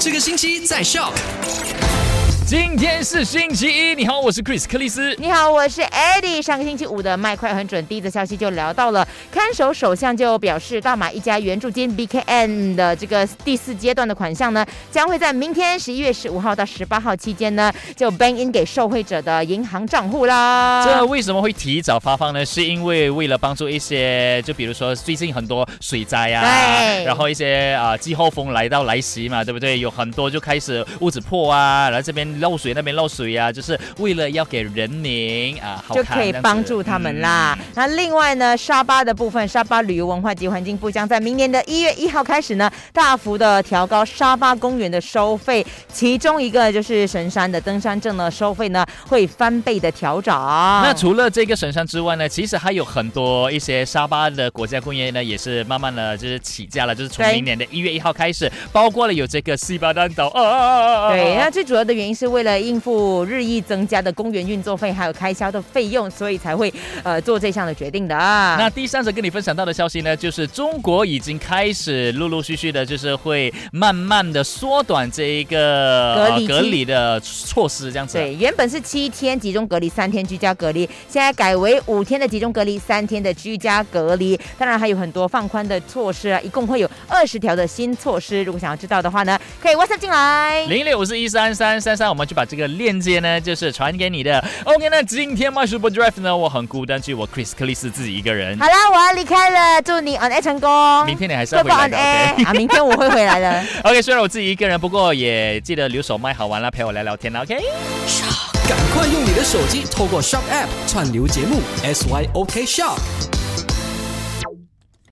这个星期在笑。今天是星期一，你好，我是 Chris 克里斯。你好，我是 Eddie。上个星期五的麦快很准，第一则消息就聊到了，看守首相就表示，大马一家援助金 BKN 的这个第四阶段的款项呢，将会在明天十一月十五号到十八号期间呢，就 bank in 给受惠者的银行账户啦。这为什么会提早发放呢？是因为为了帮助一些，就比如说最近很多水灾啊，对然后一些啊季候风来到来袭嘛，对不对？有很多就开始屋子破啊，然后这边漏水那边漏水啊，就是为了要给人民啊好就可以帮助他们啦。那另外呢，沙巴的部分，沙巴旅游文化及环境部将在明年的一月一号开始呢，大幅的调高沙巴公园的收费，其中一个就是神山的登山证呢，收费呢会翻倍的调整。那除了这个神山之外呢，其实还有很多一些沙巴的国家公园呢，也是慢慢的就是起价了，就是从明年的一月一号开始，包括了有这个西巴丹岛啊！对，那最主要的原因是为了应付日益增加的公园运作费还有开销的费用，所以才会呃做这项的决定的。那第三则跟你分享到的消息呢，就是中国已经开始陆陆续续的，就是会慢慢的缩短这一个隔离期隔离的措施，这样子。对，原本是七天集中隔离，三天居家隔离，现在改为五天的集中隔离，三天的居家隔离。当然还有很多放宽的措施啊，一共会有二十条的新措施。如果想要知道的话呢，可以 WhatsApp 进来。零六五四一三三三三，我们就把这个链接呢，就是传给你的。OK，那今天 My Super Drive 呢，我很孤单，就我 Chris 克里斯自己一个人。好啦，我要离开了，祝你 on air 成功。明天你还是要会回来的 air，OK？啊，明天我会回来的。OK，虽然我自己一个人，不过也记得留守麦好玩啦，陪我聊聊天啦，OK？赶快用你的手机透过 Shock App 串流节目 SYOK Shock。